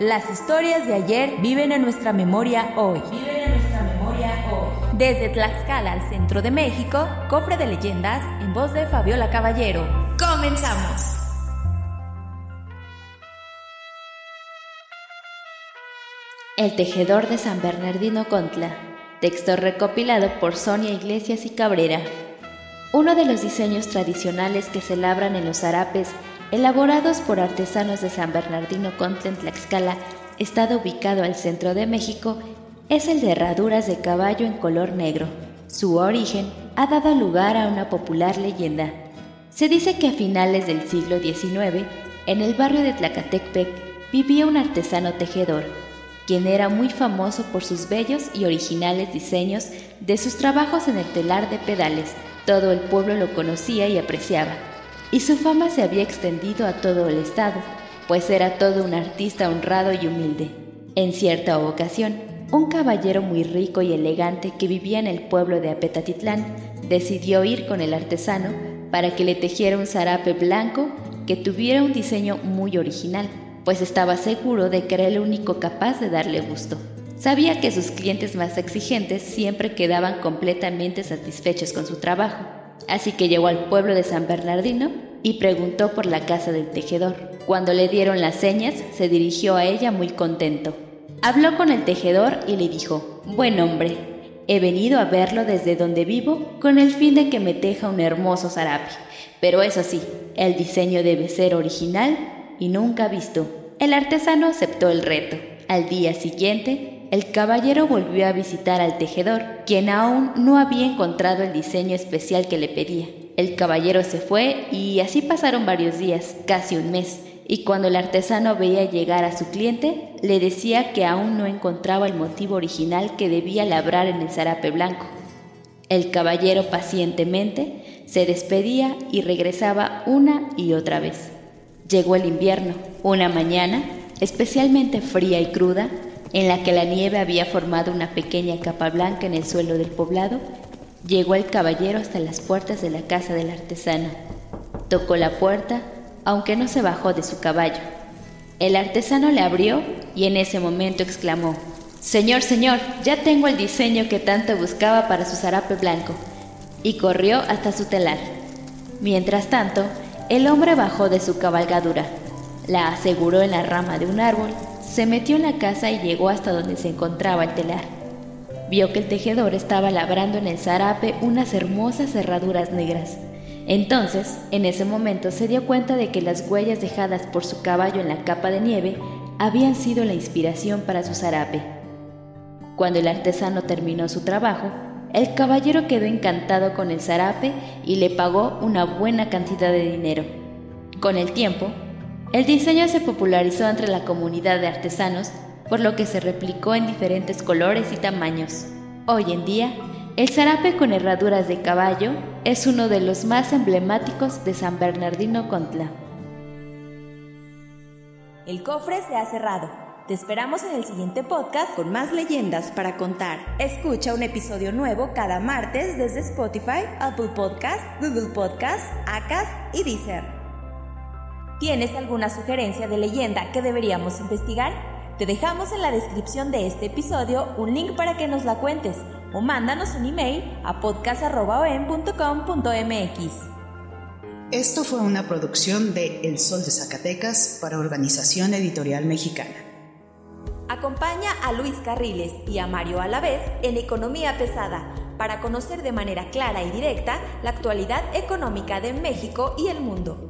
Las historias de ayer viven en nuestra memoria hoy. Viven en nuestra memoria hoy. Desde Tlaxcala al centro de México, cofre de leyendas en voz de Fabiola Caballero. ¡Comenzamos! El tejedor de San Bernardino Contla. Texto recopilado por Sonia Iglesias y Cabrera. Uno de los diseños tradicionales que se labran en los harapes, elaborados por artesanos de San Bernardino Contla en Tlaxcala, estado ubicado al centro de México, es el de herraduras de caballo en color negro. Su origen ha dado lugar a una popular leyenda. Se dice que a finales del siglo XIX, en el barrio de Tlacatecpec, vivía un artesano tejedor, quien era muy famoso por sus bellos y originales diseños de sus trabajos en el telar de pedales. Todo el pueblo lo conocía y apreciaba, y su fama se había extendido a todo el estado, pues era todo un artista honrado y humilde. En cierta ocasión, un caballero muy rico y elegante que vivía en el pueblo de Apetatitlán decidió ir con el artesano para que le tejiera un zarape blanco que tuviera un diseño muy original, pues estaba seguro de que era el único capaz de darle gusto. Sabía que sus clientes más exigentes siempre quedaban completamente satisfechos con su trabajo, así que llegó al pueblo de San Bernardino y preguntó por la casa del tejedor. Cuando le dieron las señas, se dirigió a ella muy contento. Habló con el tejedor y le dijo, Buen hombre, he venido a verlo desde donde vivo con el fin de que me teja un hermoso zarape. Pero eso sí, el diseño debe ser original y nunca visto. El artesano aceptó el reto. Al día siguiente, el caballero volvió a visitar al tejedor, quien aún no había encontrado el diseño especial que le pedía. El caballero se fue y así pasaron varios días, casi un mes, y cuando el artesano veía llegar a su cliente, le decía que aún no encontraba el motivo original que debía labrar en el zarape blanco. El caballero pacientemente se despedía y regresaba una y otra vez. Llegó el invierno, una mañana especialmente fría y cruda, en la que la nieve había formado una pequeña capa blanca en el suelo del poblado, llegó el caballero hasta las puertas de la casa del artesano. Tocó la puerta, aunque no se bajó de su caballo. El artesano le abrió y en ese momento exclamó, Señor, señor, ya tengo el diseño que tanto buscaba para su zarape blanco, y corrió hasta su telar. Mientras tanto, el hombre bajó de su cabalgadura, la aseguró en la rama de un árbol, se metió en la casa y llegó hasta donde se encontraba el telar. Vio que el tejedor estaba labrando en el zarape unas hermosas cerraduras negras. Entonces, en ese momento se dio cuenta de que las huellas dejadas por su caballo en la capa de nieve habían sido la inspiración para su zarape. Cuando el artesano terminó su trabajo, el caballero quedó encantado con el zarape y le pagó una buena cantidad de dinero. Con el tiempo, el diseño se popularizó entre la comunidad de artesanos, por lo que se replicó en diferentes colores y tamaños. Hoy en día, el zarape con herraduras de caballo es uno de los más emblemáticos de San Bernardino Contla. El cofre se ha cerrado. Te esperamos en el siguiente podcast con más leyendas para contar. Escucha un episodio nuevo cada martes desde Spotify, Apple Podcast, Google Podcast, Acast y Deezer. ¿Tienes alguna sugerencia de leyenda que deberíamos investigar? Te dejamos en la descripción de este episodio un link para que nos la cuentes o mándanos un email a podcast.com.mx. Esto fue una producción de El Sol de Zacatecas para Organización Editorial Mexicana. Acompaña a Luis Carriles y a Mario Alavés en Economía Pesada para conocer de manera clara y directa la actualidad económica de México y el mundo.